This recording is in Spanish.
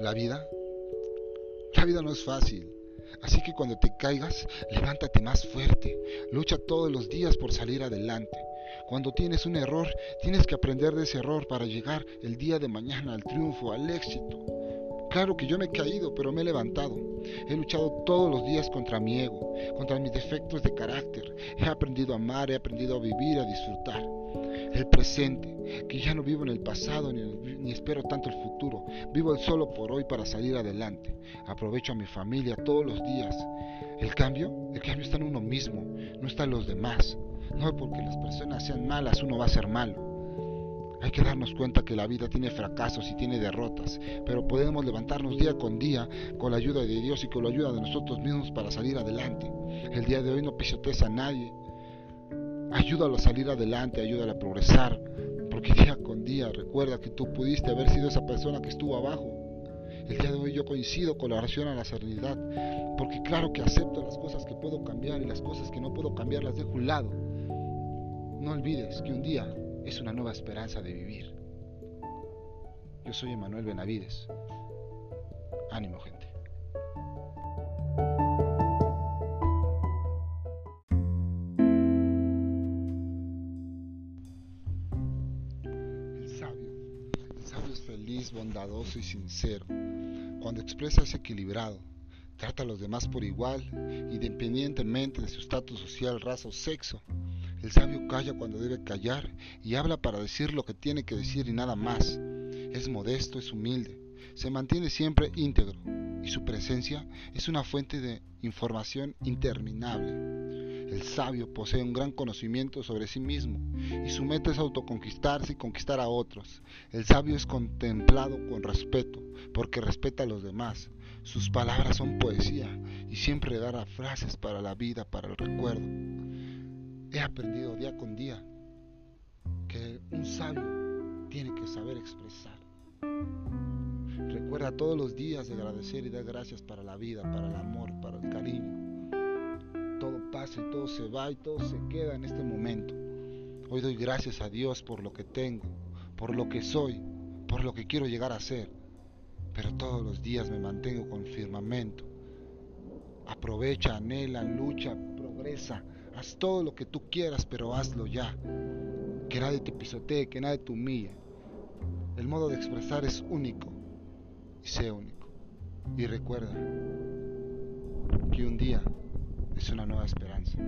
La vida, la vida no es fácil. Así que cuando te caigas, levántate más fuerte. Lucha todos los días por salir adelante. Cuando tienes un error, tienes que aprender de ese error para llegar el día de mañana al triunfo, al éxito. Claro que yo me he caído, pero me he levantado. He luchado todos los días contra mi ego, contra mis defectos de carácter. He aprendido a amar, he aprendido a vivir, a disfrutar. El presente, que ya no vivo en el pasado ni, espero tanto el futuro. Vivo el solo por hoy para salir adelante. Aprovecho a mi familia todos los días. El cambio, el cambio está en uno mismo, no está en los demás. No porque las personas sean malas uno va a ser malo. Hay que darnos cuenta que la vida tiene fracasos y tiene derrotas, pero podemos levantarnos día con día con la ayuda de Dios y con la ayuda de nosotros mismos para salir adelante. El día de hoy no pisotees a nadie. Ayúdalo a salir adelante, ayúdalo a progresar, porque día con día recuerda que tú pudiste haber sido esa persona que estuvo abajo. El día de hoy yo coincido con la oración a la serenidad, porque claro que acepto las cosas que puedo cambiar y las cosas que no puedo cambiar las dejo a un lado. No olvides que un día es una nueva esperanza de vivir. Yo soy Emanuel Benavides. Ánimo, gente. Es bondadoso y sincero. Cuando expresa es equilibrado. Trata a los demás por igual, independientemente de su estatus social, raza o sexo. El sabio calla cuando debe callar y habla para decir lo que tiene que decir y nada más. Es modesto, es humilde, se mantiene siempre íntegro y su presencia es una fuente de información interminable. El sabio posee un gran conocimiento sobre sí mismo y su meta es autoconquistarse y conquistar a otros. El sabio es contemplado con respeto porque respeta a los demás. Sus palabras son poesía y siempre dará frases para la vida, para el recuerdo. He aprendido día con día que un sabio tiene que saber expresar. Recuerda todos los días de agradecer y dar gracias para la vida, para el amor, para el cariño. Todo pasa y todo se va y todo se queda en este momento. Hoy doy gracias a Dios por lo que tengo, por lo que soy, por lo que quiero llegar a ser. Pero todos los días me mantengo con firmamento. Aprovecha, anhela, lucha, progresa Haz todo lo que tú quieras, pero hazlo ya. Que nadie te pisotee, que nadie te humille. El modo de expresar es único y sé único. Y recuerda que un día es una nueva esperanza.